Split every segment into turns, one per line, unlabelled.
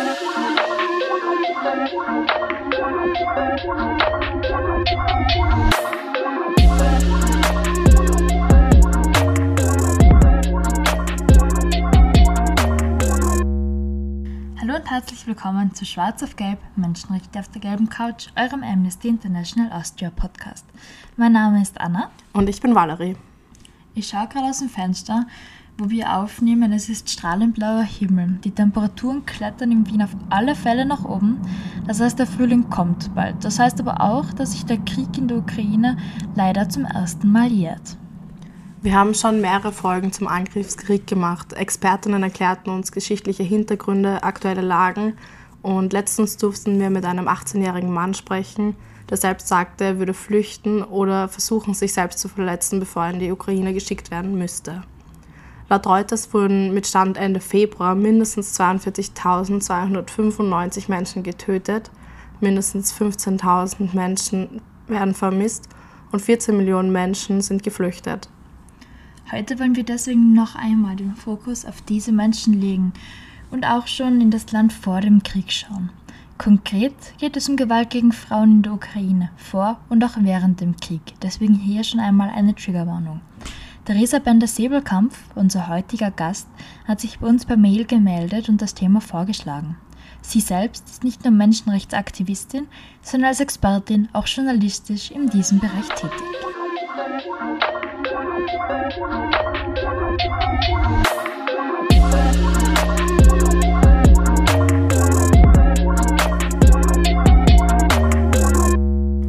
Hallo und herzlich willkommen zu Schwarz auf Gelb, Menschenrechte auf der gelben Couch, eurem Amnesty International Austria Podcast. Mein Name ist Anna.
Und ich bin Valerie.
Ich schaue gerade aus dem Fenster, wo wir aufnehmen. Es ist strahlend blauer Himmel. Die Temperaturen klettern in Wien auf alle Fälle nach oben. Das heißt, der Frühling kommt bald. Das heißt aber auch, dass sich der Krieg in der Ukraine leider zum ersten Mal jährt.
Wir haben schon mehrere Folgen zum Angriffskrieg gemacht. Expertinnen erklärten uns geschichtliche Hintergründe, aktuelle Lagen und letztens durften wir mit einem 18-jährigen Mann sprechen, der selbst sagte, er würde flüchten oder versuchen, sich selbst zu verletzen, bevor er in die Ukraine geschickt werden müsste. Laut Reuters wurden mit Stand Ende Februar mindestens 42.295 Menschen getötet, mindestens 15.000 Menschen werden vermisst und 14 Millionen Menschen sind geflüchtet.
Heute wollen wir deswegen noch einmal den Fokus auf diese Menschen legen und auch schon in das Land vor dem Krieg schauen. Konkret geht es um Gewalt gegen Frauen in der Ukraine, vor und auch während dem Krieg. Deswegen hier schon einmal eine Triggerwarnung. Theresa Bender-Säbelkampf, unser heutiger Gast, hat sich bei uns per Mail gemeldet und das Thema vorgeschlagen. Sie selbst ist nicht nur Menschenrechtsaktivistin, sondern als Expertin auch journalistisch in diesem Bereich tätig.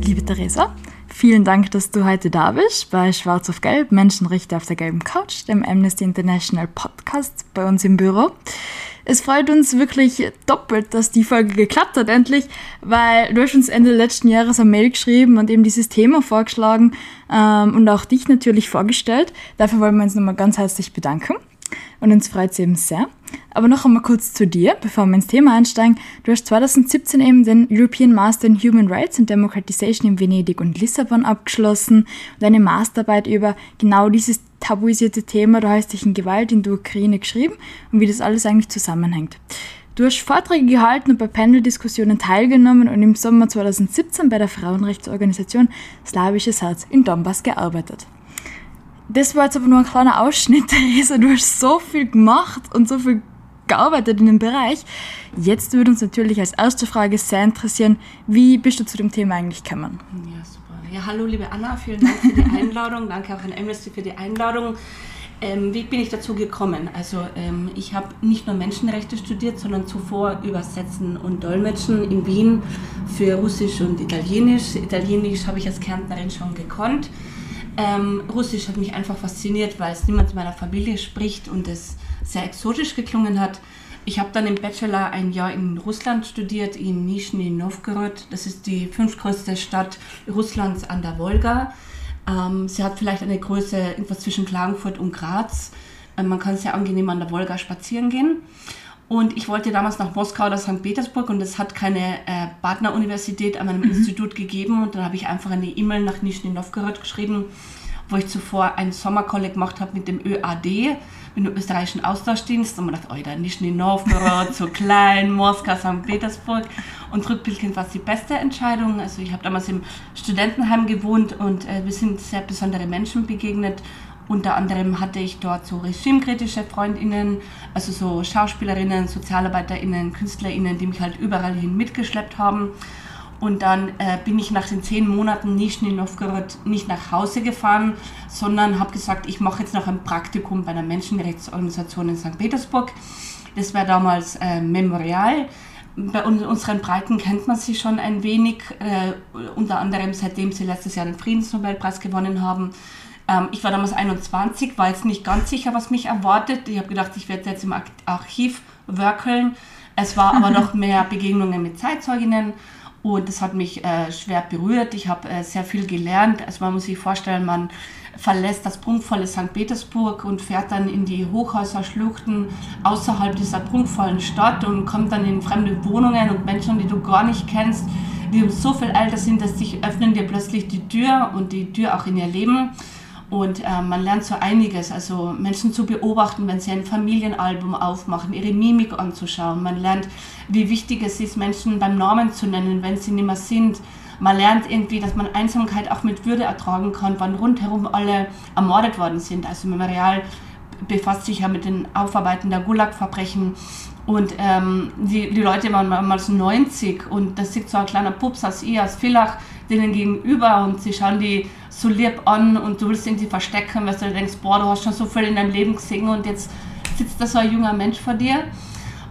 Liebe Theresa, vielen Dank, dass du heute da bist bei Schwarz auf Gelb, Menschenrechte auf der gelben Couch, dem Amnesty International Podcast bei uns im Büro. Es freut uns wirklich doppelt, dass die Folge geklappt hat, endlich, weil du hast uns Ende letzten Jahres eine Mail geschrieben und eben dieses Thema vorgeschlagen ähm, und auch dich natürlich vorgestellt. Dafür wollen wir uns nochmal ganz herzlich bedanken und uns freut es eben sehr. Aber noch einmal kurz zu dir, bevor wir ins Thema einsteigen. Du hast 2017 eben den European Master in Human Rights and Democratization in Venedig und Lissabon abgeschlossen und eine Masterarbeit über genau dieses tabuisierte Thema der häuslichen Gewalt in der Ukraine geschrieben und wie das alles eigentlich zusammenhängt. Du hast Vorträge gehalten und bei Panel-Diskussionen teilgenommen und im Sommer 2017 bei der Frauenrechtsorganisation Slawisches Herz in Donbass gearbeitet. Das war jetzt aber nur ein kleiner Ausschnitt, Theresa. Du hast so viel gemacht und so viel gearbeitet in dem Bereich. Jetzt würde uns natürlich als erste Frage sehr interessieren, wie bist du zu dem Thema eigentlich gekommen?
Ja, super. Ja, hallo liebe Anna, vielen Dank für die Einladung. Danke auch an Amnesty für die Einladung. Ähm, wie bin ich dazu gekommen? Also ähm, ich habe nicht nur Menschenrechte studiert, sondern zuvor Übersetzen und Dolmetschen in Wien für Russisch und Italienisch. Italienisch habe ich als Kärntnerin schon gekonnt. Ähm, Russisch hat mich einfach fasziniert, weil es niemand in meiner Familie spricht und es sehr exotisch geklungen hat. Ich habe dann im Bachelor ein Jahr in Russland studiert, in Nizhny Novgorod. Das ist die fünftgrößte Stadt Russlands an der Wolga. Ähm, sie hat vielleicht eine Größe etwas zwischen Klagenfurt und Graz. Ähm, man kann sehr angenehm an der Wolga spazieren gehen. Und ich wollte damals nach Moskau oder St. Petersburg und es hat keine äh, Partneruniversität an meinem mhm. Institut gegeben. Und dann habe ich einfach eine E-Mail nach Nizhny Novgorod geschrieben, wo ich zuvor ein Sommerkolleg gemacht habe mit dem ÖAD, mit dem österreichischen Austauschdienst. Und man dachte, oh, da Nizhny Novgorod, so klein, Moskau, St. Petersburg. Und rückblickend war die beste Entscheidung. Also ich habe damals im Studentenheim gewohnt und äh, wir sind sehr besondere Menschen begegnet. Unter anderem hatte ich dort so regimekritische Freundinnen, also so Schauspielerinnen, Sozialarbeiterinnen, Künstlerinnen, die mich halt überall hin mitgeschleppt haben. Und dann äh, bin ich nach den zehn Monaten Nizhny Novgorod nicht nach Hause gefahren, sondern habe gesagt, ich mache jetzt noch ein Praktikum bei einer Menschenrechtsorganisation in St. Petersburg. Das war damals äh, Memorial. Bei unseren Breiten kennt man sie schon ein wenig, äh, unter anderem seitdem sie letztes Jahr den Friedensnobelpreis gewonnen haben. Ähm, ich war damals 21, war jetzt nicht ganz sicher, was mich erwartet. Ich habe gedacht, ich werde jetzt im Archiv werkeln. Es war aber noch mehr Begegnungen mit Zeitzeuginnen und das hat mich äh, schwer berührt. Ich habe äh, sehr viel gelernt. Also man muss sich vorstellen, man verlässt das prunkvolle St. Petersburg und fährt dann in die Hochhäuserschluchten außerhalb dieser prunkvollen Stadt und kommt dann in fremde Wohnungen und Menschen, die du gar nicht kennst, die so viel älter sind, dass sich öffnen dir plötzlich die Tür und die Tür auch in ihr Leben. Und äh, man lernt so einiges, also Menschen zu beobachten, wenn sie ein Familienalbum aufmachen, ihre Mimik anzuschauen. Man lernt, wie wichtig es ist, Menschen beim Namen zu nennen, wenn sie nicht mehr sind. Man lernt irgendwie, dass man Einsamkeit auch mit Würde ertragen kann, wann rundherum alle ermordet worden sind. Also Memorial befasst sich ja mit den Aufarbeiten der Gulag-Verbrechen. Und ähm, die, die Leute waren damals 90 und das sieht so ein kleiner Pups aus ihr, aus Villach, denen gegenüber und sie schauen die so lieb an und du willst irgendwie verstecken, weil du denkst, boah, du hast schon so viel in deinem Leben gesehen und jetzt sitzt da so ein junger Mensch vor dir.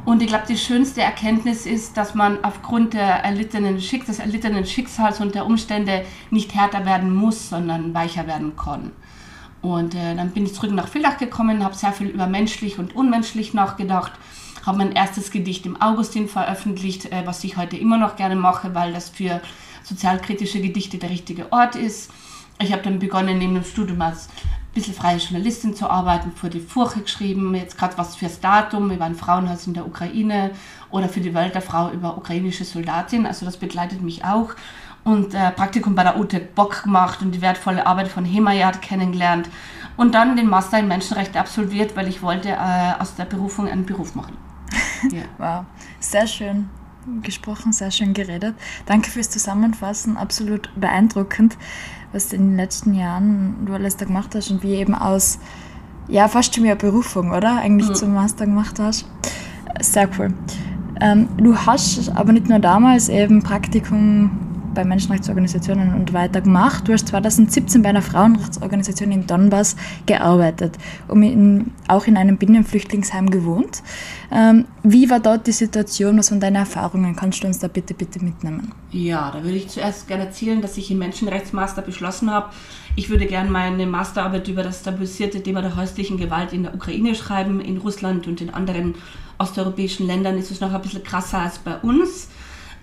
Und ich glaube, die schönste Erkenntnis ist, dass man aufgrund der erlittenen Schick des erlittenen Schicksals und der Umstände nicht härter werden muss, sondern weicher werden kann. Und äh, dann bin ich zurück nach Villach gekommen, habe sehr viel über menschlich und unmenschlich nachgedacht, habe mein erstes Gedicht im Augustin veröffentlicht, äh, was ich heute immer noch gerne mache, weil das für sozialkritische Gedichte der richtige Ort ist. Ich habe dann begonnen, neben dem Studium als ein bisschen freie Journalistin zu arbeiten, für die Furche geschrieben, jetzt gerade was fürs Datum über ein Frauenhaus in der Ukraine oder für die Welt der Frau über ukrainische Soldatin. Also das begleitet mich auch. Und äh, Praktikum bei der UTEC Bock gemacht und die wertvolle Arbeit von Hemayat kennengelernt. Und dann den Master in Menschenrechte absolviert, weil ich wollte äh, aus der Berufung einen Beruf machen.
Ja. wow, sehr schön gesprochen, sehr schön geredet. Danke fürs Zusammenfassen, absolut beeindruckend, was du in den letzten Jahren du alles da gemacht hast und wie eben aus, ja, fast schon wie eine Berufung, oder? Eigentlich mhm. zum Master gemacht hast. Sehr cool. Ähm, du hast aber nicht nur damals eben Praktikum bei Menschenrechtsorganisationen und weiter gemacht. Du hast 2017 bei einer Frauenrechtsorganisation in Donbass gearbeitet und in, auch in einem Binnenflüchtlingsheim gewohnt. Ähm, wie war dort die Situation? Was waren deine Erfahrungen? Kannst du uns da bitte, bitte mitnehmen?
Ja, da würde ich zuerst gerne erzählen, dass ich im Menschenrechtsmaster beschlossen habe, ich würde gerne meine Masterarbeit über das tabuisierte Thema der häuslichen Gewalt in der Ukraine schreiben. In Russland und in anderen osteuropäischen Ländern ist es noch ein bisschen krasser als bei uns.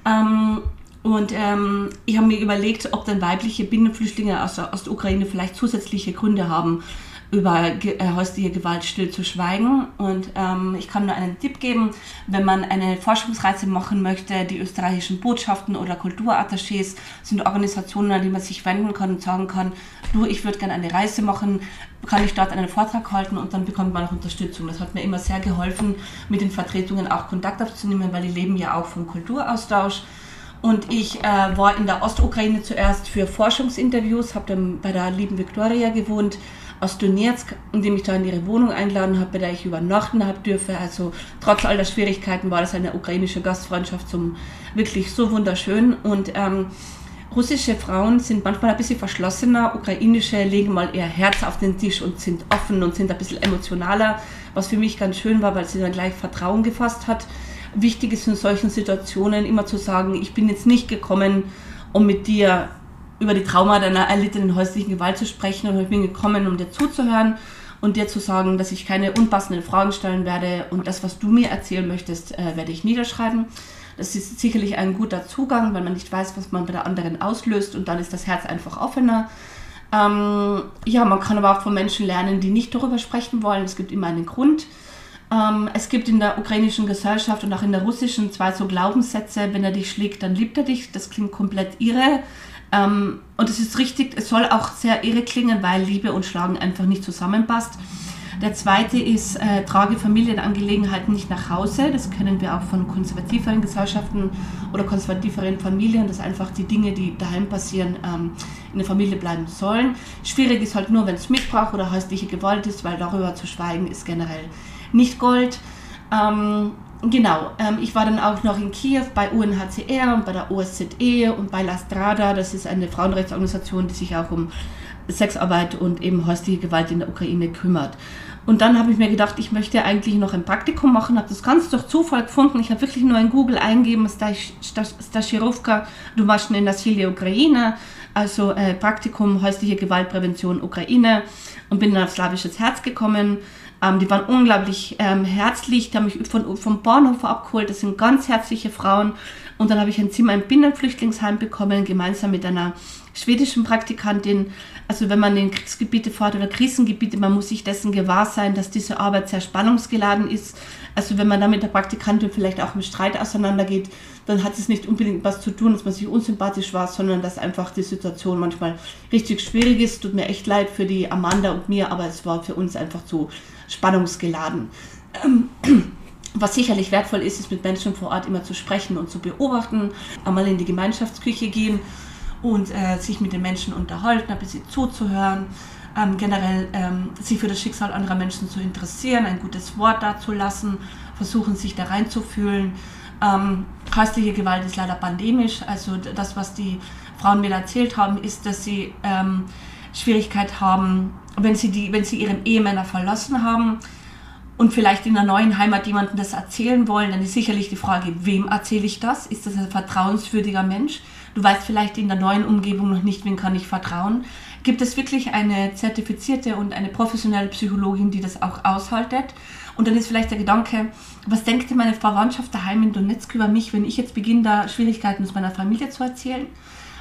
Ähm, und ähm, ich habe mir überlegt, ob dann weibliche Binnenflüchtlinge aus der Ostukraine vielleicht zusätzliche Gründe haben, über äh, häusliche Gewalt still zu schweigen. Und ähm, ich kann nur einen Tipp geben, wenn man eine Forschungsreise machen möchte, die österreichischen Botschaften oder Kulturattachés sind Organisationen, an die man sich wenden kann und sagen kann, du, ich würde gerne eine Reise machen, kann ich dort einen Vortrag halten und dann bekommt man auch Unterstützung. Das hat mir immer sehr geholfen, mit den Vertretungen auch Kontakt aufzunehmen, weil die leben ja auch vom Kulturaustausch. Und ich äh, war in der Ostukraine zuerst für Forschungsinterviews, habe dann bei der lieben Viktoria gewohnt aus Donetsk, indem ich da in ihre Wohnung einladen habe, bei der ich übernachten habe dürfe. Also trotz all der Schwierigkeiten war das eine ukrainische Gastfreundschaft zum wirklich so wunderschön. Und ähm, russische Frauen sind manchmal ein bisschen verschlossener, ukrainische legen mal ihr Herz auf den Tisch und sind offen und sind ein bisschen emotionaler, was für mich ganz schön war, weil sie dann gleich Vertrauen gefasst hat wichtig ist in solchen Situationen immer zu sagen, ich bin jetzt nicht gekommen, um mit dir über die Trauma deiner erlittenen häuslichen Gewalt zu sprechen, sondern ich bin gekommen, um dir zuzuhören und dir zu sagen, dass ich keine unpassenden Fragen stellen werde und das, was du mir erzählen möchtest, äh, werde ich niederschreiben. Das ist sicherlich ein guter Zugang, weil man nicht weiß, was man bei der anderen auslöst und dann ist das Herz einfach offener. Ähm, ja, man kann aber auch von Menschen lernen, die nicht darüber sprechen wollen. Es gibt immer einen Grund. Ähm, es gibt in der ukrainischen Gesellschaft und auch in der russischen zwei so Glaubenssätze, wenn er dich schlägt, dann liebt er dich. Das klingt komplett irre. Ähm, und es ist richtig, es soll auch sehr irre klingen, weil Liebe und Schlagen einfach nicht zusammenpasst. Der zweite ist, äh, trage Familienangelegenheiten nicht nach Hause. Das kennen wir auch von konservativeren Gesellschaften oder konservativeren Familien, dass einfach die Dinge, die daheim passieren, ähm, in der Familie bleiben sollen. Schwierig ist halt nur, wenn es Missbrauch oder häusliche Gewalt ist, weil darüber zu schweigen ist generell nicht Gold. Ähm, genau, ähm, ich war dann auch noch in Kiew bei UNHCR und bei der OSZE und bei La Strada. Das ist eine Frauenrechtsorganisation, die sich auch um Sexarbeit und eben häusliche Gewalt in der Ukraine kümmert. Und dann habe ich mir gedacht, ich möchte eigentlich noch ein Praktikum machen, habe das ganz durch Zufall gefunden. Ich habe wirklich nur in Google eingeben, Stashirovka Dumaschne Nasilie Ukraine, also äh, Praktikum häusliche Gewaltprävention Ukraine und bin dann auf slawisches Herz gekommen ähm, die waren unglaublich ähm, herzlich, die haben mich von, vom Bahnhof abgeholt. Das sind ganz herzliche Frauen. Und dann habe ich ein Zimmer im Binnenflüchtlingsheim bekommen, gemeinsam mit einer schwedischen Praktikantin. Also wenn man in Kriegsgebiete fährt oder Krisengebiete, man muss sich dessen gewahr sein, dass diese Arbeit sehr spannungsgeladen ist. Also wenn man da mit der Praktikantin vielleicht auch im Streit auseinandergeht, dann hat es nicht unbedingt was zu tun, dass man sich unsympathisch war, sondern dass einfach die Situation manchmal richtig schwierig ist. Tut mir echt leid für die Amanda und mir, aber es war für uns einfach zu spannungsgeladen. Ähm, was sicherlich wertvoll ist, ist mit Menschen vor Ort immer zu sprechen und zu beobachten, einmal in die Gemeinschaftsküche gehen und äh, sich mit den Menschen unterhalten, ein bisschen zuzuhören, ähm, generell ähm, sich für das Schicksal anderer Menschen zu interessieren, ein gutes Wort dazulassen, versuchen sich da reinzufühlen. Ähm, häusliche Gewalt ist leider pandemisch, also das, was die Frauen mir erzählt haben, ist, dass sie ähm, Schwierigkeit haben, wenn sie, die, wenn sie ihren Ehemänner verlassen haben, und vielleicht in der neuen Heimat jemandem das erzählen wollen, dann ist sicherlich die Frage, wem erzähle ich das? Ist das ein vertrauenswürdiger Mensch? Du weißt vielleicht in der neuen Umgebung noch nicht, wen kann ich vertrauen. Gibt es wirklich eine zertifizierte und eine professionelle Psychologin, die das auch aushaltet? Und dann ist vielleicht der Gedanke, was denkt denn meine Verwandtschaft daheim in Donetsk über mich, wenn ich jetzt beginne, da Schwierigkeiten aus meiner Familie zu erzählen?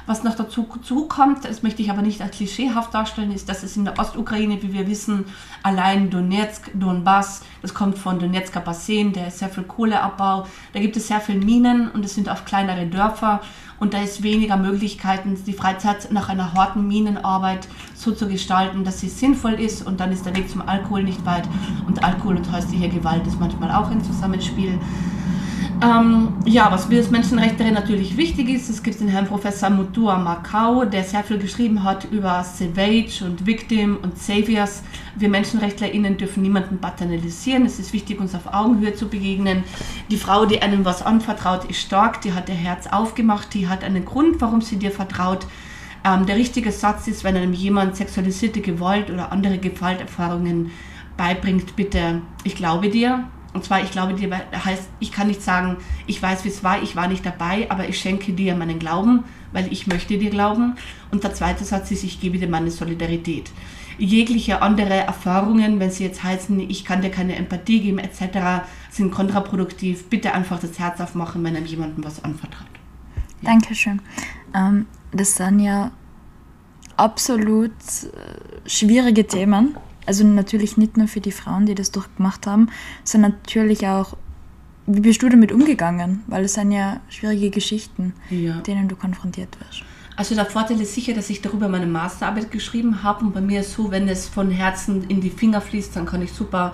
Was noch dazu, zukommt, das möchte ich aber nicht als klischeehaft darstellen, ist, dass es in der Ostukraine, wie wir wissen, allein Donetsk, Donbass, das kommt von Donetsker Bassin, der ist sehr viel Kohleabbau, da gibt es sehr viele Minen und es sind oft kleinere Dörfer. Und da ist weniger Möglichkeiten, die Freizeit nach einer harten Minenarbeit so zu gestalten, dass sie sinnvoll ist. Und dann ist der Weg zum Alkohol nicht weit. Und Alkohol und häusliche Gewalt ist manchmal auch ein Zusammenspiel. Ähm, ja, was für das Menschenrechte natürlich wichtig ist, es gibt den Herrn Professor Mutua Macau, der sehr viel geschrieben hat über Savage und Victim und Saviors. Wir MenschenrechtlerInnen dürfen niemanden paternalisieren. Es ist wichtig, uns auf Augenhöhe zu begegnen. Die Frau, die einem was anvertraut, ist stark, die hat ihr Herz aufgemacht, die hat einen Grund, warum sie dir vertraut. Ähm, der richtige Satz ist, wenn einem jemand sexualisierte Gewalt oder andere Gewalterfahrungen beibringt, bitte, ich glaube dir, und zwar, ich glaube dir, heißt, ich kann nicht sagen, ich weiß, wie es war, ich war nicht dabei, aber ich schenke dir meinen Glauben, weil ich möchte dir glauben. Und der zweite Satz ist, ich gebe dir meine Solidarität. Jegliche andere Erfahrungen, wenn sie jetzt heißen, ich kann dir keine Empathie geben, etc., sind kontraproduktiv. Bitte einfach das Herz aufmachen, wenn einem jemandem was anvertraut.
Ja. Dankeschön. Ähm, das sind ja absolut äh, schwierige Themen also natürlich nicht nur für die Frauen, die das durchgemacht haben, sondern natürlich auch, wie bist du damit umgegangen? Weil es sind ja schwierige Geschichten, ja. denen du konfrontiert wirst.
Also der Vorteil ist sicher, dass ich darüber meine Masterarbeit geschrieben habe und bei mir ist so, wenn es von Herzen in die Finger fließt, dann kann ich super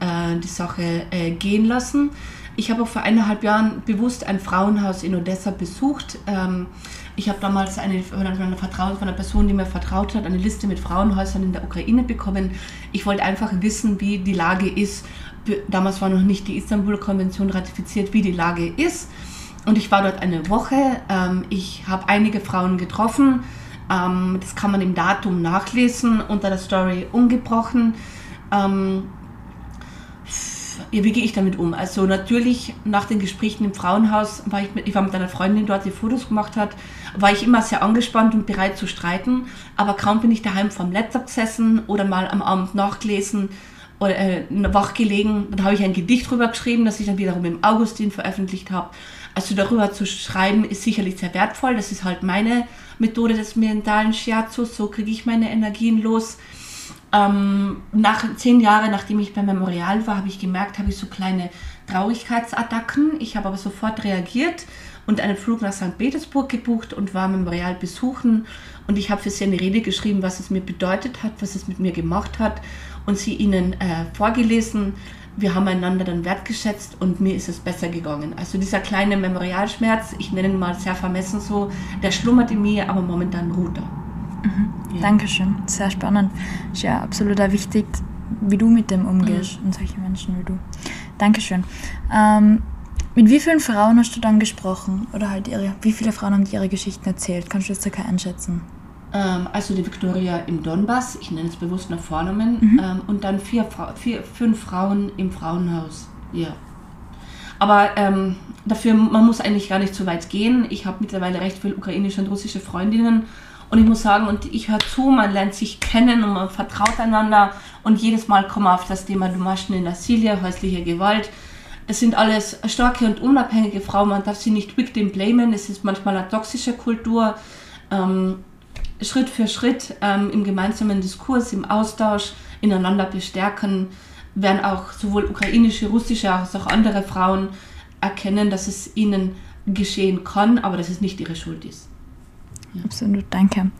äh, die Sache äh, gehen lassen. Ich habe auch vor eineinhalb Jahren bewusst ein Frauenhaus in Odessa besucht. Ähm, ich habe damals eine, von einer, Vertrauen, von einer Person, die mir vertraut hat, eine Liste mit Frauenhäusern in der Ukraine bekommen. Ich wollte einfach wissen, wie die Lage ist. Damals war noch nicht die Istanbul-Konvention ratifiziert, wie die Lage ist. Und ich war dort eine Woche. Ähm, ich habe einige Frauen getroffen. Ähm, das kann man im Datum nachlesen unter der Story ungebrochen. Ja, wie gehe ich damit um? Also natürlich nach den Gesprächen im Frauenhaus war ich mit, ich war mit einer Freundin dort, die Fotos gemacht hat, war ich immer sehr angespannt und bereit zu streiten. Aber kaum bin ich daheim vom Laptop gesessen oder mal am Abend nachgelesen oder äh, wach gelegen, dann habe ich ein Gedicht drüber geschrieben, das ich dann wiederum im Augustin veröffentlicht habe. Also darüber zu schreiben ist sicherlich sehr wertvoll. Das ist halt meine Methode des mentalen Shiatsus. So kriege ich meine Energien los. Ähm, nach zehn Jahren, nachdem ich beim Memorial war, habe ich gemerkt, habe ich so kleine Traurigkeitsattacken. Ich habe aber sofort reagiert und einen Flug nach St. Petersburg gebucht und war Memorial besuchen. Und ich habe für sie eine Rede geschrieben, was es mir bedeutet hat, was es mit mir gemacht hat und sie ihnen äh, vorgelesen. Wir haben einander dann wertgeschätzt und mir ist es besser gegangen. Also dieser kleine Memorialschmerz, ich nenne ihn mal sehr vermessen so, der schlummert in mir, aber momentan ruht er.
Mhm. Ja. Dankeschön, sehr spannend. Ist ja absolut wichtig, wie du mit dem umgehst mhm. und solche Menschen wie du. Dankeschön. Ähm, mit wie vielen Frauen hast du dann gesprochen? Oder halt ihre, wie viele Frauen haben dir ihre Geschichten erzählt? Kannst du das circa einschätzen?
Ähm, also die Victoria im Donbass, ich nenne es bewusst nach Vornamen, mhm. ähm, und dann vier, vier, fünf Frauen im Frauenhaus. Ja. Aber ähm, dafür, man muss eigentlich gar nicht so weit gehen. Ich habe mittlerweile recht viele ukrainische und russische Freundinnen und ich muss sagen, und ich höre zu, man lernt sich kennen und man vertraut einander. Und jedes Mal kommen wir auf das Thema Domaschne Nasilia, häusliche Gewalt. Das sind alles starke und unabhängige Frauen. Man darf sie nicht victim blamen. Es ist manchmal eine toxische Kultur. Ähm, Schritt für Schritt ähm, im gemeinsamen Diskurs, im Austausch ineinander bestärken, werden auch sowohl ukrainische, russische als auch andere Frauen erkennen, dass es ihnen geschehen kann, aber dass es nicht ihre Schuld ist.
Absolut, danke.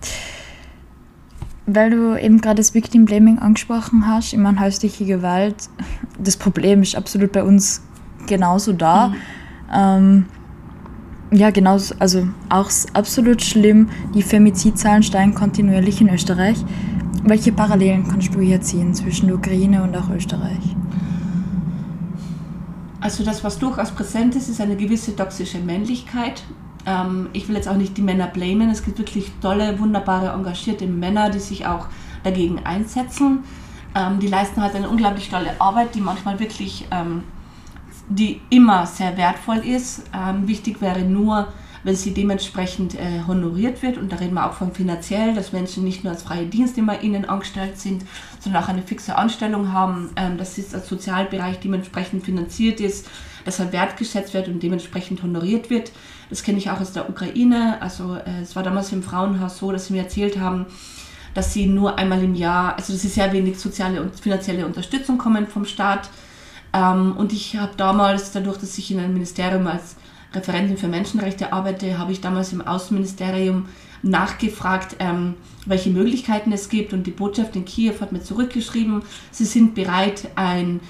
Weil du eben gerade das Victim Blaming angesprochen hast, ich meine, häusliche Gewalt, das Problem ist absolut bei uns genauso da. Mhm. Ähm, ja, genau, also auch absolut schlimm. Die Femizidzahlen steigen kontinuierlich in Österreich. Welche Parallelen kannst du hier ziehen zwischen der Ukraine und auch Österreich?
Also das, was durchaus präsent ist, ist eine gewisse toxische Männlichkeit. Ähm, ich will jetzt auch nicht die Männer blamen. Es gibt wirklich tolle, wunderbare, engagierte Männer, die sich auch dagegen einsetzen. Ähm, die leisten halt eine unglaublich tolle Arbeit, die manchmal wirklich ähm, die immer sehr wertvoll ist. Ähm, wichtig wäre nur, wenn sie dementsprechend äh, honoriert wird. Und da reden wir auch von finanziell, dass Menschen nicht nur als freie Dienstnehmer ihnen angestellt sind, sondern auch eine fixe Anstellung haben, ähm, dass der Sozialbereich dementsprechend finanziert ist, dass er wertgeschätzt wird und dementsprechend honoriert wird. Das kenne ich auch aus der Ukraine. Also äh, es war damals im Frauenhaus so, dass sie mir erzählt haben, dass sie nur einmal im Jahr, also dass sie sehr wenig soziale und finanzielle Unterstützung kommen vom Staat ähm, und ich habe damals, dadurch, dass ich in einem Ministerium als Referentin für Menschenrechte arbeite, habe ich damals im Außenministerium nachgefragt, ähm, welche Möglichkeiten es gibt. Und die Botschaft in Kiew hat mir zurückgeschrieben, sie sind bereit, ein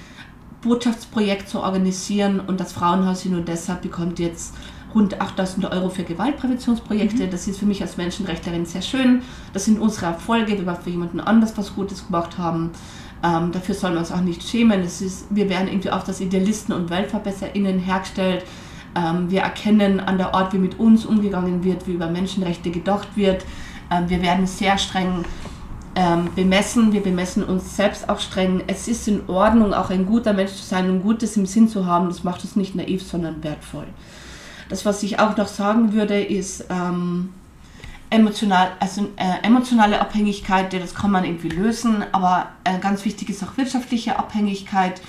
Botschaftsprojekt zu organisieren und das Frauenhaus in Odessa bekommt jetzt rund 8000 Euro für Gewaltpräventionsprojekte. Mhm. Das ist für mich als Menschenrechtlerin sehr schön. Das sind unsere Erfolge, wenn wir für jemanden anders was Gutes gemacht haben. Ähm, dafür soll man uns auch nicht schämen. Es ist, wir werden irgendwie auch als Idealisten und WeltverbesserInnen hergestellt. Ähm, wir erkennen an der Art, wie mit uns umgegangen wird, wie über Menschenrechte gedacht wird. Ähm, wir werden sehr streng ähm, bemessen. Wir bemessen uns selbst auch streng. Es ist in Ordnung, auch ein guter Mensch zu sein und Gutes im Sinn zu haben. Das macht uns nicht naiv, sondern wertvoll. Das, was ich auch noch sagen würde, ist, ähm, emotional, also äh, emotionale Abhängigkeit, das kann man irgendwie lösen, aber äh, ganz wichtig ist auch wirtschaftliche Abhängigkeit.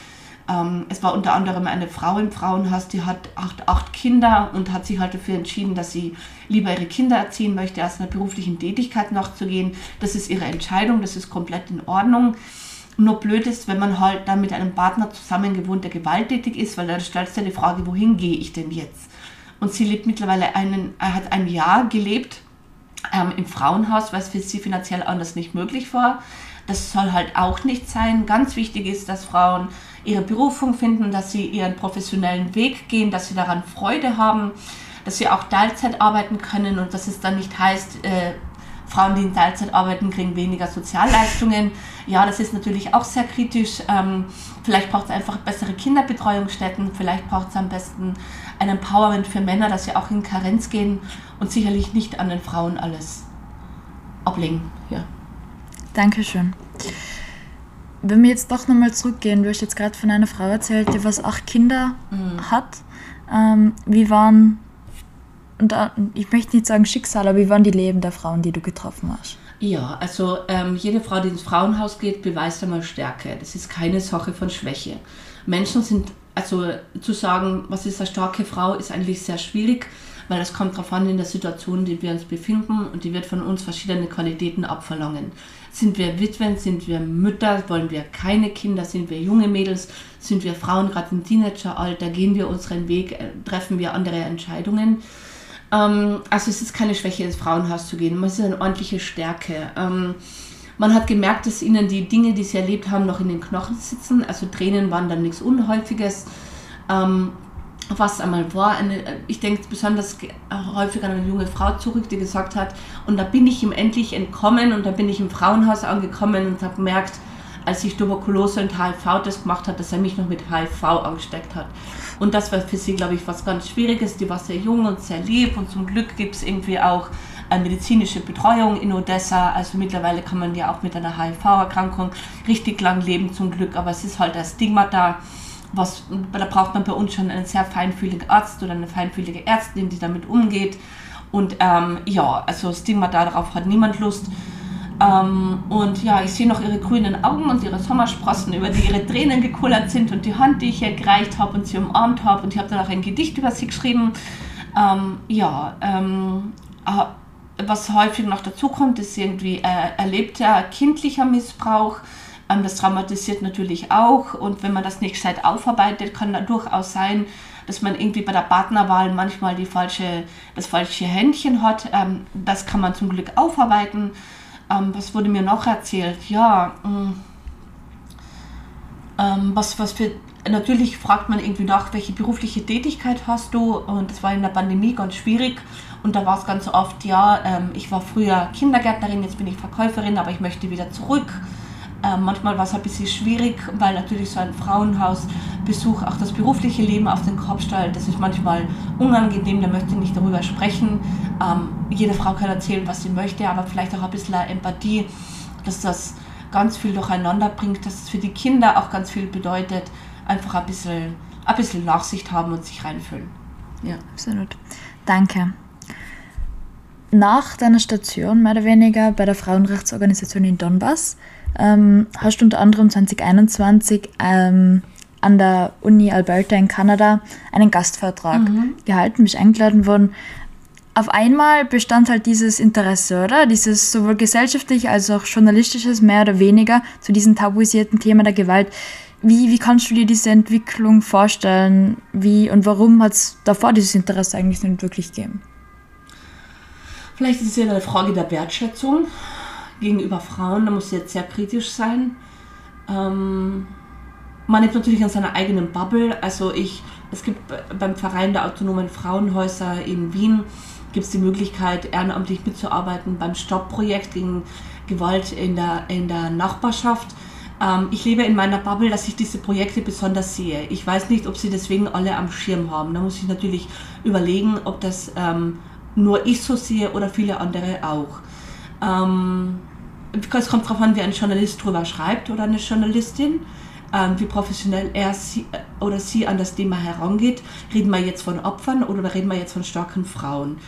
Ähm, es war unter anderem eine Frau im Frauenhaus, die hat acht, acht Kinder und hat sich halt dafür entschieden, dass sie lieber ihre Kinder erziehen möchte, als einer beruflichen Tätigkeit nachzugehen. Das ist ihre Entscheidung, das ist komplett in Ordnung. Nur blöd ist, wenn man halt dann mit einem Partner zusammengewohnt, der gewalttätig ist, weil dann stellst du dir die Frage, wohin gehe ich denn jetzt? Und sie lebt mittlerweile einen, hat ein Jahr gelebt ähm, im Frauenhaus, was für sie finanziell anders nicht möglich war. Das soll halt auch nicht sein. Ganz wichtig ist, dass Frauen ihre Berufung finden, dass sie ihren professionellen Weg gehen, dass sie daran Freude haben, dass sie auch Teilzeit arbeiten können und dass es dann nicht heißt, äh, Frauen, die in Teilzeit arbeiten, kriegen weniger Sozialleistungen. Ja, das ist natürlich auch sehr kritisch. Ähm, vielleicht braucht es einfach bessere Kinderbetreuungsstätten, vielleicht braucht es am besten ein Empowerment für Männer, dass sie auch in Karenz gehen und sicherlich nicht an den Frauen alles ablegen. Ja.
Dankeschön. Wenn wir jetzt doch nochmal zurückgehen, du hast jetzt gerade von einer Frau erzählt, die was acht Kinder mhm. hat. Ähm, wie waren, und ich möchte nicht sagen Schicksal, aber wie waren die Leben der Frauen, die du getroffen hast?
Ja, also ähm, jede Frau, die ins Frauenhaus geht, beweist einmal Stärke. Das ist keine Sache von Schwäche. Menschen sind also zu sagen, was ist eine starke Frau, ist eigentlich sehr schwierig, weil es kommt darauf an in der Situation, in der wir uns befinden und die wird von uns verschiedene Qualitäten abverlangen. Sind wir Witwen, sind wir Mütter, wollen wir keine Kinder, sind wir junge Mädels, sind wir Frauen gerade im Teenageralter, gehen wir unseren Weg, äh, treffen wir andere Entscheidungen. Ähm, also es ist keine Schwäche, ins Frauenhaus zu gehen, es ist eine ordentliche Stärke. Ähm, man hat gemerkt, dass ihnen die Dinge, die sie erlebt haben, noch in den Knochen sitzen. Also Tränen waren dann nichts Unhäufiges. Ähm, was einmal war, eine, ich denke besonders häufig an eine junge Frau zurück, die gesagt hat, und da bin ich ihm endlich entkommen und da bin ich im Frauenhaus angekommen und habe gemerkt, als ich Tuberkulose und HIV-Test gemacht hat, dass er mich noch mit HIV angesteckt hat. Und das war für sie, glaube ich, was ganz Schwieriges. Die war sehr jung und sehr lieb und zum Glück gibt es irgendwie auch äh, medizinische Betreuung in Odessa. Also mittlerweile kann man ja auch mit einer HIV-Erkrankung richtig lang leben zum Glück, aber es ist halt ein Stigma da. Was, da braucht man bei uns schon einen sehr feinfühligen Arzt oder eine feinfühlige Ärztin, die damit umgeht. Und ähm, ja, also Stigma darauf hat niemand Lust. Ähm, und ja, ich sehe noch ihre grünen Augen und ihre Sommersprossen, über die ihre Tränen gekullert sind und die Hand, die ich ihr gereicht habe und sie umarmt habe. Und ich habe dann auch ein Gedicht über sie geschrieben. Ähm, ja, ähm, was häufig noch dazu kommt, ist irgendwie äh, erlebter kindlicher Missbrauch. Ähm, das traumatisiert natürlich auch. Und wenn man das nicht gescheit aufarbeitet, kann da durchaus sein, dass man irgendwie bei der Partnerwahl manchmal die falsche, das falsche Händchen hat. Ähm, das kann man zum Glück aufarbeiten. Ähm, was wurde mir noch erzählt? Ja, mh, ähm, was, was für natürlich fragt man irgendwie nach, welche berufliche Tätigkeit hast du? Und das war in der Pandemie ganz schwierig. Und da war es ganz oft, ja, ähm, ich war früher Kindergärtnerin, jetzt bin ich Verkäuferin, aber ich möchte wieder zurück. Ähm, manchmal war es ein bisschen schwierig, weil natürlich so ein Frauenhausbesuch auch das berufliche Leben auf den Kopf stellt. Das ist manchmal unangenehm, da möchte ich nicht darüber sprechen. Ähm, jede Frau kann erzählen, was sie möchte, aber vielleicht auch ein bisschen Empathie, dass das ganz viel durcheinander bringt, dass es für die Kinder auch ganz viel bedeutet, einfach ein bisschen, ein bisschen Nachsicht haben und sich reinfühlen.
Ja. Absolut. Danke. Nach deiner Station, mehr oder weniger, bei der Frauenrechtsorganisation in Donbass, ähm, hast du unter anderem 2021 ähm, an der Uni Alberta in Kanada einen Gastvortrag mhm. gehalten, bist eingeladen worden. Auf einmal bestand halt dieses Interesse, oder? Dieses sowohl gesellschaftlich als auch journalistisches, mehr oder weniger, zu diesem tabuisierten Thema der Gewalt. Wie, wie kannst du dir diese Entwicklung vorstellen? Wie und warum hat es davor dieses Interesse eigentlich nicht wirklich gegeben?
Vielleicht ist es ja eine Frage der Wertschätzung gegenüber Frauen. Da muss jetzt sehr kritisch sein. Ähm, man nimmt natürlich an seiner eigenen Bubble. Also ich, es gibt beim Verein der autonomen Frauenhäuser in Wien gibt es die Möglichkeit, ehrenamtlich mitzuarbeiten beim Stopp-Projekt gegen Gewalt in der, in der Nachbarschaft. Ähm, ich lebe in meiner Bubble, dass ich diese Projekte besonders sehe. Ich weiß nicht, ob sie deswegen alle am Schirm haben. Da muss ich natürlich überlegen, ob das ähm, nur ich so sehe oder viele andere auch. Ähm, es kommt darauf an, wie ein Journalist drüber schreibt oder eine Journalistin, ähm, wie professionell er sie, äh, oder sie an das Thema herangeht. Reden wir jetzt von Opfern oder reden wir jetzt von starken Frauen?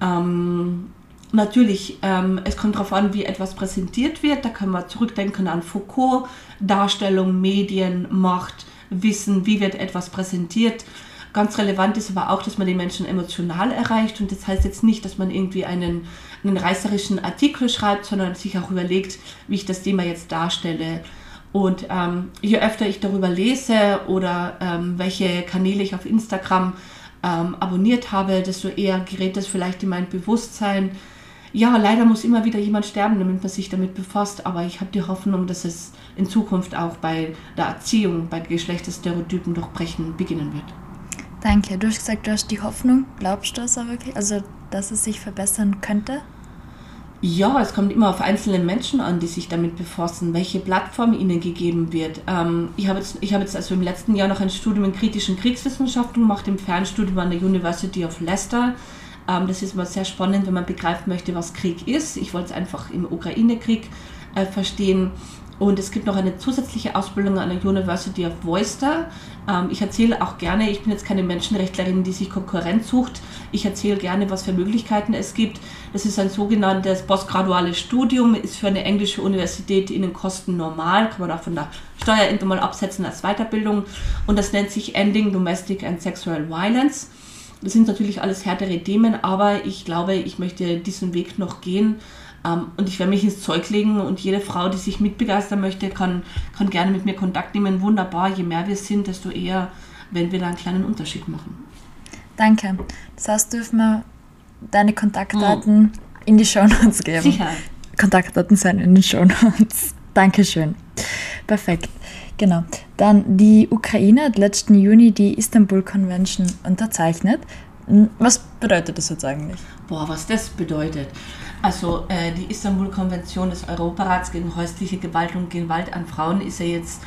Ähm, Natürlich, ähm, es kommt darauf an, wie etwas präsentiert wird. Da können wir zurückdenken an Foucault, Darstellung, Medien, Macht, Wissen, wie wird etwas präsentiert. Ganz relevant ist aber auch, dass man den Menschen emotional erreicht. Und das heißt jetzt nicht, dass man irgendwie einen, einen reißerischen Artikel schreibt, sondern sich auch überlegt, wie ich das Thema jetzt darstelle. Und ähm, je öfter ich darüber lese oder ähm, welche Kanäle ich auf Instagram ähm, abonniert habe, desto eher gerät das vielleicht in mein Bewusstsein ja, leider muss immer wieder jemand sterben, damit man sich damit befasst, aber ich habe die Hoffnung, dass es in Zukunft auch bei der Erziehung, bei Geschlechterstereotypen durchbrechen beginnen wird.
Danke. Du hast gesagt, du hast die Hoffnung. Glaubst du das auch wirklich? Also, dass es sich verbessern könnte?
Ja, es kommt immer auf einzelne Menschen an, die sich damit befassen, welche Plattform ihnen gegeben wird. Ähm, ich habe jetzt, hab jetzt also im letzten Jahr noch ein Studium in kritischen Kriegswissenschaften gemacht, im Fernstudium an der University of Leicester. Ähm, das ist mal sehr spannend, wenn man begreifen möchte, was Krieg ist. Ich wollte es einfach im Ukraine-Krieg äh, verstehen. Und es gibt noch eine zusätzliche Ausbildung an der University of Worcester. Ähm, ich erzähle auch gerne, ich bin jetzt keine Menschenrechtlerin, die sich Konkurrenz sucht. Ich erzähle gerne, was für Möglichkeiten es gibt. Das ist ein sogenanntes postgraduales Studium, ist für eine englische Universität in den Kosten normal, kann man auch von der Steuer mal absetzen als Weiterbildung. Und das nennt sich Ending Domestic and Sexual Violence. Das sind natürlich alles härtere Themen, aber ich glaube, ich möchte diesen Weg noch gehen. Ähm, und ich werde mich ins Zeug legen und jede Frau, die sich mitbegeistern möchte, kann, kann gerne mit mir Kontakt nehmen. Wunderbar, je mehr wir sind, desto eher werden wir da einen kleinen Unterschied machen.
Danke. Das heißt, dürfen wir deine Kontaktdaten mhm. in die Show Notes geben.
Sicher.
Kontaktdaten sein in den Show Notes. Dankeschön. Perfekt. Genau. Dann die Ukraine hat letzten Juni die Istanbul Convention unterzeichnet. Was bedeutet das jetzt eigentlich?
Boah, was das bedeutet. Also äh, die Istanbul-Konvention des Europarats gegen häusliche Gewalt und Gewalt an Frauen ist ja jetzt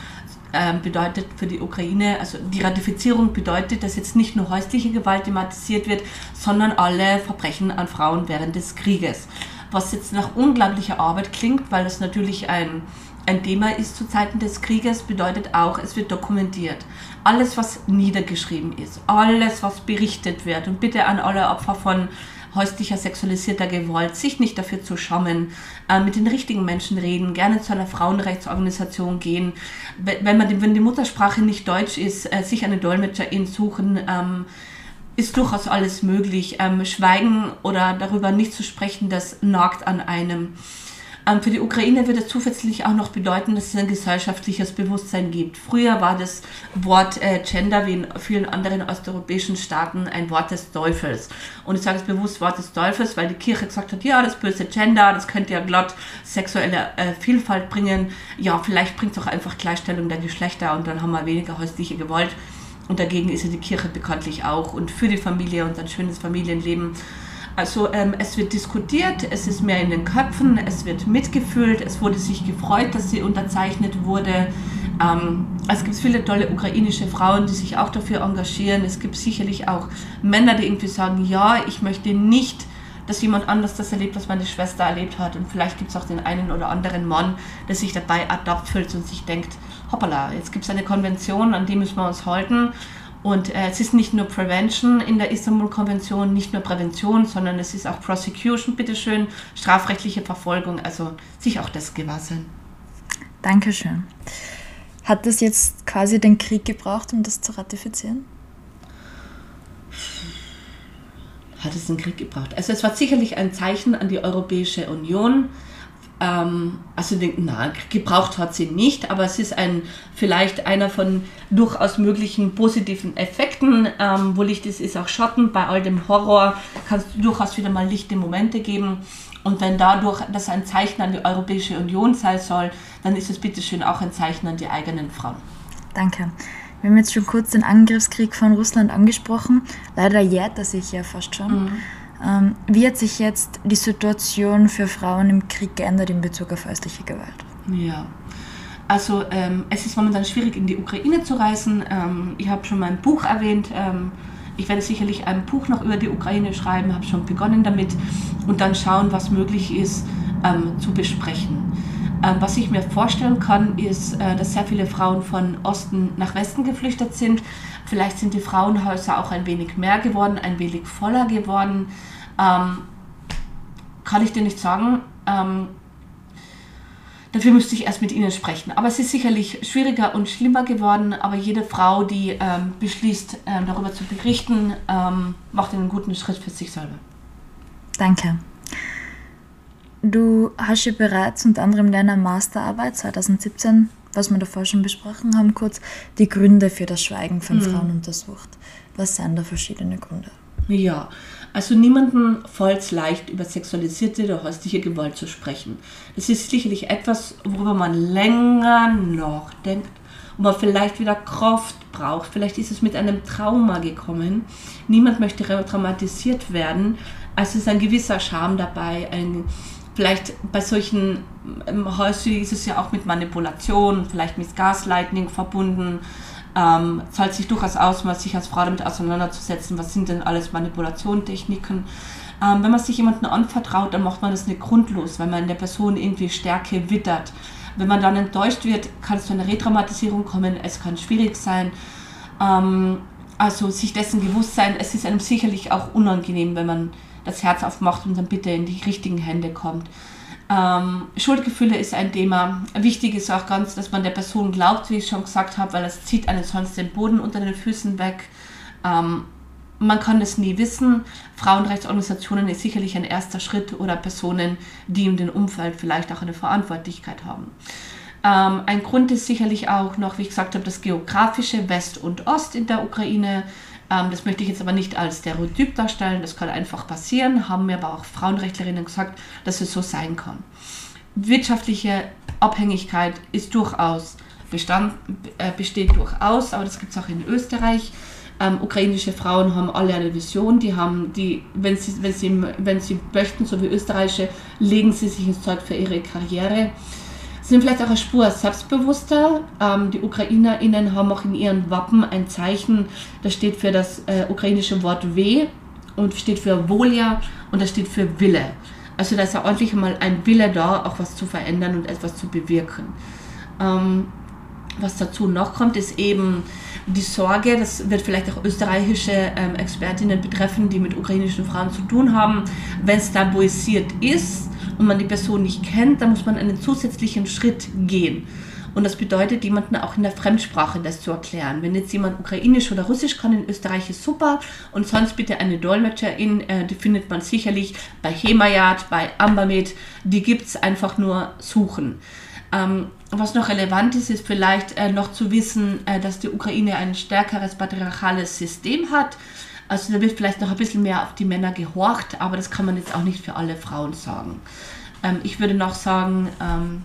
äh, bedeutet für die Ukraine, also die Ratifizierung bedeutet, dass jetzt nicht nur häusliche Gewalt thematisiert wird, sondern alle Verbrechen an Frauen während des Krieges. Was jetzt nach unglaublicher Arbeit klingt, weil das natürlich ein ein Thema ist zu Zeiten des Krieges, bedeutet auch, es wird dokumentiert. Alles, was niedergeschrieben ist, alles, was berichtet wird und bitte an alle Opfer von häuslicher sexualisierter Gewalt, sich nicht dafür zu schämen, äh, mit den richtigen Menschen reden, gerne zu einer Frauenrechtsorganisation gehen, wenn, man, wenn die Muttersprache nicht Deutsch ist, äh, sich eine Dolmetscherin suchen, ähm, ist durchaus alles möglich. Ähm, Schweigen oder darüber nicht zu sprechen, das nagt an einem. Ähm, für die Ukraine wird es zusätzlich auch noch bedeuten, dass es ein gesellschaftliches Bewusstsein gibt. Früher war das Wort äh, Gender wie in vielen anderen osteuropäischen Staaten ein Wort des Teufels. Und ich sage es bewusst Wort des Teufels, weil die Kirche gesagt hat, ja, das böse Gender, das könnte ja glatt sexuelle äh, Vielfalt bringen. Ja, vielleicht bringt es auch einfach Gleichstellung der Geschlechter und dann haben wir weniger häusliche Gewalt. Und dagegen ist ja die Kirche bekanntlich auch und für die Familie und ein schönes Familienleben. Also ähm, es wird diskutiert, es ist mehr in den Köpfen, es wird mitgefühlt, es wurde sich gefreut, dass sie unterzeichnet wurde. Ähm, es gibt viele tolle ukrainische Frauen, die sich auch dafür engagieren. Es gibt sicherlich auch Männer, die irgendwie sagen, ja, ich möchte nicht, dass jemand anders das erlebt, was meine Schwester erlebt hat. Und vielleicht gibt es auch den einen oder anderen Mann, der sich dabei adapt fühlt und sich denkt, hoppala, jetzt gibt es eine Konvention, an die müssen wir uns halten. Und äh, es ist nicht nur Prevention in der Istanbul-Konvention, nicht nur Prävention, sondern es ist auch Prosecution, bitteschön, strafrechtliche Verfolgung, also sich auch das gewahr sein.
Dankeschön. Hat das jetzt quasi den Krieg gebraucht, um das zu ratifizieren?
Hat es den Krieg gebraucht? Also es war sicherlich ein Zeichen an die Europäische Union, ähm, also na, gebraucht hat sie nicht, aber es ist ein vielleicht einer von durchaus möglichen positiven Effekten. Ähm, wo Licht ist, ist auch Schatten. Bei all dem Horror kann es durchaus wieder mal lichte Momente geben. Und wenn dadurch das ein Zeichen an die Europäische Union sein soll, dann ist es bitteschön auch ein Zeichen an die eigenen Frauen.
Danke. Wir haben jetzt schon kurz den Angriffskrieg von Russland angesprochen. Leider jährt er sich ja fast schon. Mhm. Ähm, wie hat sich jetzt die Situation für Frauen im Krieg geändert in Bezug auf häusliche Gewalt?
Ja, also ähm, es ist momentan schwierig, in die Ukraine zu reisen. Ähm, ich habe schon mein Buch erwähnt. Ähm, ich werde sicherlich ein Buch noch über die Ukraine schreiben, habe schon begonnen damit und dann schauen, was möglich ist ähm, zu besprechen. Ähm, was ich mir vorstellen kann, ist, äh, dass sehr viele Frauen von Osten nach Westen geflüchtet sind. Vielleicht sind die Frauenhäuser auch ein wenig mehr geworden, ein wenig voller geworden. Ähm, kann ich dir nicht sagen. Ähm, dafür müsste ich erst mit ihnen sprechen. Aber es ist sicherlich schwieriger und schlimmer geworden. Aber jede Frau, die ähm, beschließt, ähm, darüber zu berichten, ähm, macht einen guten Schritt für sich selber.
Danke. Du hast ja bereits unter anderem in deiner Masterarbeit 2017, was wir davor schon besprochen haben, kurz die Gründe für das Schweigen von mhm. Frauen untersucht. Was sind da verschiedene Gründe?
Ja, also niemandem fällt leicht, über sexualisierte oder häusliche Gewalt zu sprechen. Das ist sicherlich etwas, worüber man länger nachdenkt und man vielleicht wieder Kraft braucht. Vielleicht ist es mit einem Trauma gekommen. Niemand möchte traumatisiert werden. Also es ist ein gewisser Charme dabei, ein vielleicht bei solchen ähm, häuslich ist es ja auch mit Manipulation, vielleicht mit Gaslightning verbunden ähm, zahlt sich durchaus aus, mal sich als Frau damit auseinanderzusetzen, was sind denn alles Manipulationstechniken. Ähm, wenn man sich jemandem anvertraut, dann macht man das nicht grundlos, weil man in der Person irgendwie Stärke wittert. Wenn man dann enttäuscht wird, kann es zu einer Retraumatisierung kommen, es kann schwierig sein. Ähm, also sich dessen gewusst sein, es ist einem sicherlich auch unangenehm, wenn man das Herz aufmacht und dann bitte in die richtigen Hände kommt. Ähm, Schuldgefühle ist ein Thema. Wichtig ist auch ganz, dass man der Person glaubt, wie ich schon gesagt habe, weil es zieht einen sonst den Boden unter den Füßen weg. Ähm, man kann es nie wissen. Frauenrechtsorganisationen ist sicherlich ein erster Schritt oder Personen, die in dem Umfeld vielleicht auch eine Verantwortlichkeit haben. Ähm, ein Grund ist sicherlich auch noch, wie ich gesagt habe, das geografische West und Ost in der Ukraine. Ähm, das möchte ich jetzt aber nicht als Stereotyp darstellen, das kann einfach passieren, haben mir aber auch Frauenrechtlerinnen gesagt, dass es so sein kann. Wirtschaftliche Abhängigkeit ist durchaus bestand, äh, besteht durchaus, aber das gibt es auch in Österreich. Ähm, ukrainische Frauen haben alle eine Vision, die haben die, wenn sie, wenn sie, wenn sie möchten, so wie österreichische, legen sie sich ins Zeug für ihre Karriere sind vielleicht auch eine Spur selbstbewusster. Ähm, die UkrainerInnen haben auch in ihren Wappen ein Zeichen, das steht für das äh, ukrainische Wort W und steht für Volja und das steht für Wille. Also da ist ja ordentlich mal ein Wille da, auch was zu verändern und etwas zu bewirken. Ähm, was dazu noch kommt, ist eben die Sorge, das wird vielleicht auch österreichische ähm, Expertinnen betreffen, die mit ukrainischen Frauen zu tun haben, wenn es tabuisiert ist, und man die Person nicht kennt, dann muss man einen zusätzlichen Schritt gehen. Und das bedeutet, jemanden auch in der Fremdsprache das zu erklären. Wenn jetzt jemand Ukrainisch oder Russisch kann in Österreich, ist super. Und sonst bitte eine Dolmetscherin, äh, die findet man sicherlich bei Hemayat, bei Ambermed. Die gibt es einfach nur suchen. Ähm, was noch relevant ist, ist vielleicht äh, noch zu wissen, äh, dass die Ukraine ein stärkeres patriarchales System hat. Also da wird vielleicht noch ein bisschen mehr auf die Männer gehorcht, aber das kann man jetzt auch nicht für alle Frauen sagen. Ähm, ich würde noch sagen, ähm,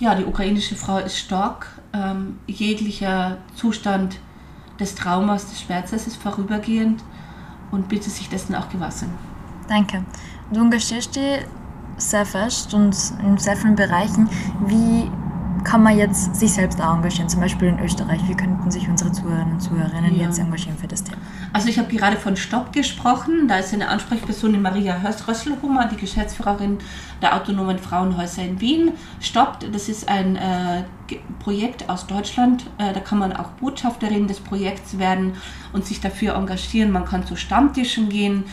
ja, die ukrainische Frau ist stark. Ähm, jeglicher Zustand des Traumas, des Schmerzes ist vorübergehend und bitte sich dessen auch gewassen.
Danke. Du engagierst dich sehr fest und in sehr vielen Bereichen. Wie kann man jetzt sich selbst auch engagieren, zum Beispiel in Österreich? Wie könnten sich unsere Zuhörerinnen und Zuhörerinnen ja. jetzt engagieren für das Thema?
Also ich habe gerade von Stopp gesprochen. Da ist eine Ansprechperson die Maria Hörst-Rösselhummer, die Geschäftsführerin der Autonomen Frauenhäuser in Wien. Stopp, das ist ein äh, Projekt aus Deutschland. Äh, da kann man auch Botschafterin des Projekts werden und sich dafür engagieren. Man kann zu Stammtischen gehen.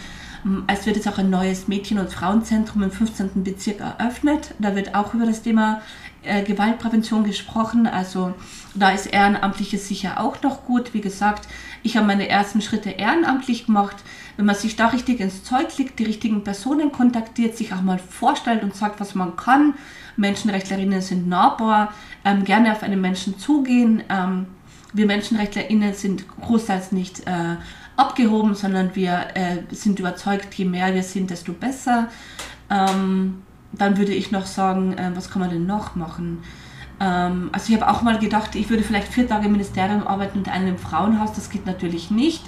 Es wird jetzt auch ein neues Mädchen- und Frauenzentrum im 15. Bezirk eröffnet. Da wird auch über das Thema äh, Gewaltprävention gesprochen. Also da ist Ehrenamtliches sicher auch noch gut. Wie gesagt, ich habe meine ersten Schritte ehrenamtlich gemacht. Wenn man sich da richtig ins Zeug legt, die richtigen Personen kontaktiert, sich auch mal vorstellt und sagt, was man kann. Menschenrechtlerinnen sind nahbar, ähm, gerne auf einen Menschen zugehen. Ähm, wir Menschenrechtlerinnen sind großteils nicht äh, abgehoben, sondern wir äh, sind überzeugt, je mehr wir sind, desto besser. Ähm, dann würde ich noch sagen, äh, was kann man denn noch machen? Ähm, also ich habe auch mal gedacht, ich würde vielleicht vier Tage im Ministerium arbeiten und einen im Frauenhaus. Das geht natürlich nicht.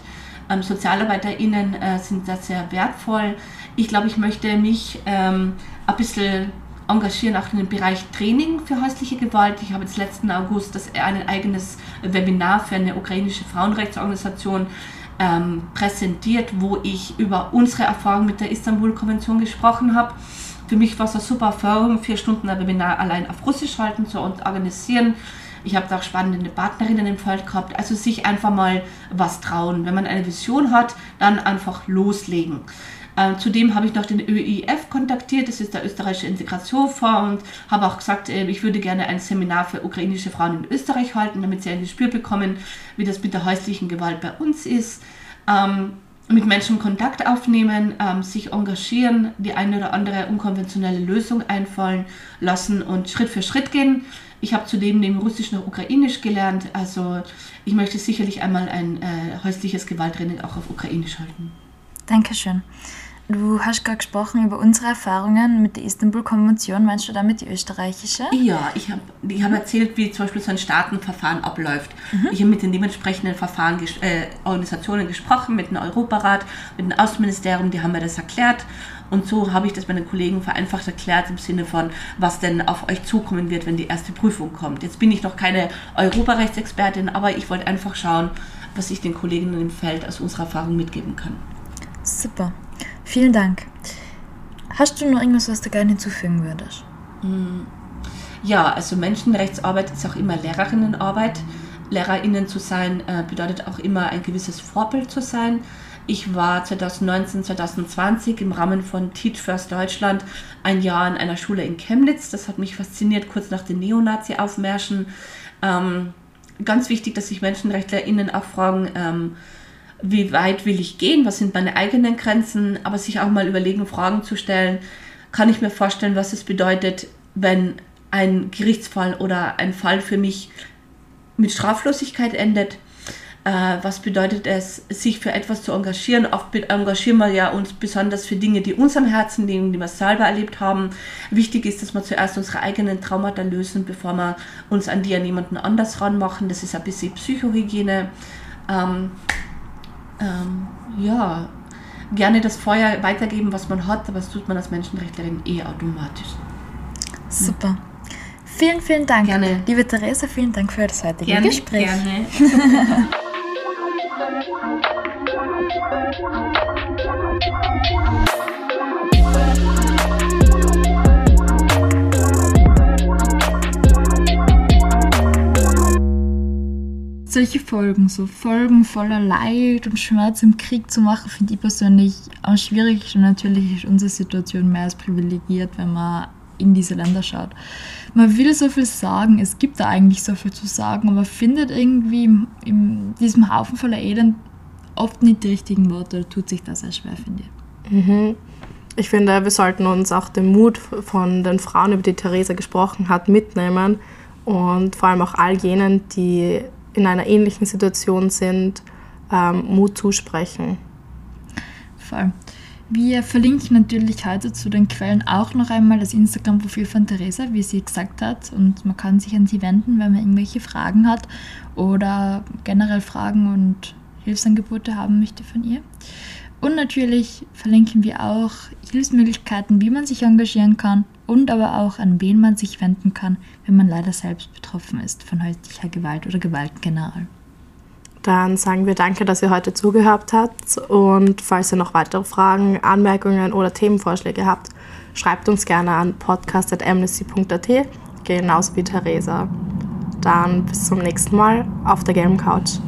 Ähm, SozialarbeiterInnen äh, sind da sehr wertvoll. Ich glaube, ich möchte mich ähm, ein bisschen engagieren auch in dem Bereich Training für häusliche Gewalt. Ich habe jetzt letzten August das, ein eigenes Webinar für eine ukrainische Frauenrechtsorganisation ähm, präsentiert, wo ich über unsere Erfahrung mit der Istanbul-Konvention gesprochen habe. Für mich war es eine super Erfahrung, vier Stunden ein Webinar allein auf Russisch halten zu organisieren. Ich habe da auch spannende Partnerinnen im Feld gehabt. Also sich einfach mal was trauen. Wenn man eine Vision hat, dann einfach loslegen. Äh, zudem habe ich noch den ÖIF kontaktiert, das ist der österreichische Integrationsfonds, und habe auch gesagt, äh, ich würde gerne ein Seminar für ukrainische Frauen in Österreich halten, damit sie ein Gespür bekommen, wie das mit der häuslichen Gewalt bei uns ist. Ähm, mit Menschen Kontakt aufnehmen, ähm, sich engagieren, die eine oder andere unkonventionelle Lösung einfallen lassen und Schritt für Schritt gehen. Ich habe zudem neben Russisch noch Ukrainisch gelernt, also ich möchte sicherlich einmal ein äh, häusliches Gewalttraining auch auf Ukrainisch halten.
Dankeschön. Du hast gerade gesprochen über unsere Erfahrungen mit der Istanbul-Konvention. Meinst du damit die österreichische?
Ja, ich habe ich hab erzählt, wie zum Beispiel so ein Staatenverfahren abläuft. Mhm. Ich habe mit den dementsprechenden Verfahren, äh, Organisationen gesprochen, mit dem Europarat, mit dem Außenministerium, die haben mir das erklärt. Und so habe ich das meinen Kollegen vereinfacht erklärt im Sinne von, was denn auf euch zukommen wird, wenn die erste Prüfung kommt. Jetzt bin ich noch keine Europarechtsexpertin, aber ich wollte einfach schauen, was ich den Kolleginnen im Feld aus unserer Erfahrung mitgeben kann.
Super. Vielen Dank. Hast du noch irgendwas, was du gerne hinzufügen würdest?
Hm. Ja, also Menschenrechtsarbeit ist auch immer Lehrerinnenarbeit. Lehrerinnen zu sein äh, bedeutet auch immer ein gewisses Vorbild zu sein. Ich war 2019, 2020 im Rahmen von Teach First Deutschland ein Jahr in einer Schule in Chemnitz. Das hat mich fasziniert, kurz nach den Neonazi-Aufmärschen. Ähm, ganz wichtig, dass sich MenschenrechtlerInnen auch fragen, ähm, wie weit will ich gehen, was sind meine eigenen Grenzen, aber sich auch mal überlegen, Fragen zu stellen, kann ich mir vorstellen, was es bedeutet, wenn ein Gerichtsfall oder ein Fall für mich mit Straflosigkeit endet. Äh, was bedeutet es, sich für etwas zu engagieren? Oft engagieren wir ja uns besonders für Dinge, die uns am Herzen liegen, die wir selber erlebt haben. Wichtig ist, dass wir zuerst unsere eigenen Traumata lösen, bevor wir uns an die an jemanden anders ranmachen. Das ist ein bisschen Psychohygiene. Ähm, ähm, ja, gerne das Feuer weitergeben, was man hat, aber das tut man als Menschenrechtlerin eh automatisch.
Super. Vielen, vielen Dank. Gerne. Liebe Theresa, vielen Dank für das heutige
gerne,
Gespräch.
Gerne.
solche Folgen, so Folgen voller Leid und Schmerz im Krieg zu machen, finde ich persönlich auch schwierig. Und natürlich ist unsere Situation mehr als privilegiert, wenn wir in diese Länder schaut. Man will so viel sagen, es gibt da eigentlich so viel zu sagen, aber findet irgendwie in diesem Haufen voller Elend oft nicht die richtigen Worte tut sich das sehr schwer, finde ich.
Mhm. Ich finde, wir sollten uns auch den Mut von den Frauen, über die Theresa gesprochen hat, mitnehmen und vor allem auch all jenen, die in einer ähnlichen Situation sind, ähm, Mut zusprechen.
Voll. Wir verlinken natürlich heute zu den Quellen auch noch einmal das Instagram-Profil von Theresa, wie sie gesagt hat. Und man kann sich an sie wenden, wenn man irgendwelche Fragen hat oder generell Fragen und Hilfsangebote haben möchte von ihr. Und natürlich verlinken wir auch Hilfsmöglichkeiten, wie man sich engagieren kann und aber auch an wen man sich wenden kann, wenn man leider selbst betroffen ist von häuslicher Gewalt oder Gewalt generell.
Dann sagen wir danke, dass ihr heute zugehört habt und falls ihr noch weitere Fragen, Anmerkungen oder Themenvorschläge habt, schreibt uns gerne an podcast.amnesty.at, genauso wie Theresa. Dann bis zum nächsten Mal auf der gelben Couch.